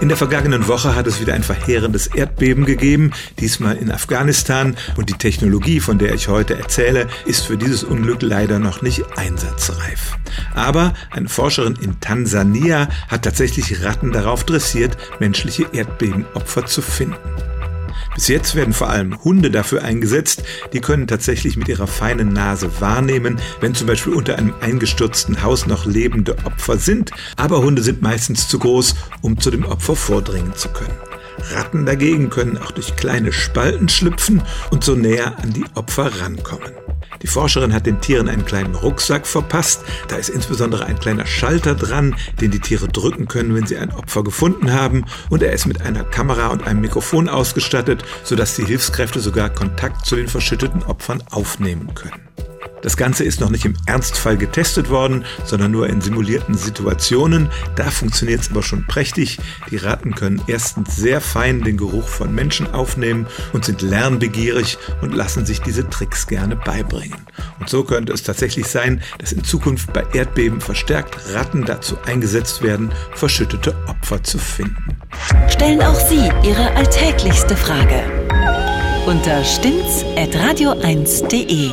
In der vergangenen Woche hat es wieder ein verheerendes Erdbeben gegeben, diesmal in Afghanistan. Und die Technologie, von der ich heute erzähle, ist für dieses Unglück leider noch nicht einsatzreif. Aber eine Forscherin in Tansania hat tatsächlich Ratten darauf dressiert, menschliche Erdbebenopfer zu finden. Bis jetzt werden vor allem Hunde dafür eingesetzt. Die können tatsächlich mit ihrer feinen Nase wahrnehmen, wenn zum Beispiel unter einem eingestürzten Haus noch lebende Opfer sind. Aber Hunde sind meistens zu groß, um zu dem Opfer vordringen zu können. Ratten dagegen können auch durch kleine Spalten schlüpfen und so näher an die Opfer rankommen. Die Forscherin hat den Tieren einen kleinen Rucksack verpasst. Da ist insbesondere ein kleiner Schalter dran, den die Tiere drücken können, wenn sie ein Opfer gefunden haben. Und er ist mit einer Kamera und einem Mikrofon ausgestattet, sodass die Hilfskräfte sogar Kontakt zu den verschütteten Opfern aufnehmen können. Das Ganze ist noch nicht im Ernstfall getestet worden, sondern nur in simulierten Situationen. Da funktioniert es aber schon prächtig. Die Ratten können erstens sehr fein den Geruch von Menschen aufnehmen und sind lernbegierig und lassen sich diese Tricks gerne beibringen. Und so könnte es tatsächlich sein, dass in Zukunft bei Erdbeben verstärkt Ratten dazu eingesetzt werden, verschüttete Opfer zu finden. Stellen auch Sie Ihre alltäglichste Frage unter stimmtz.radio1.de.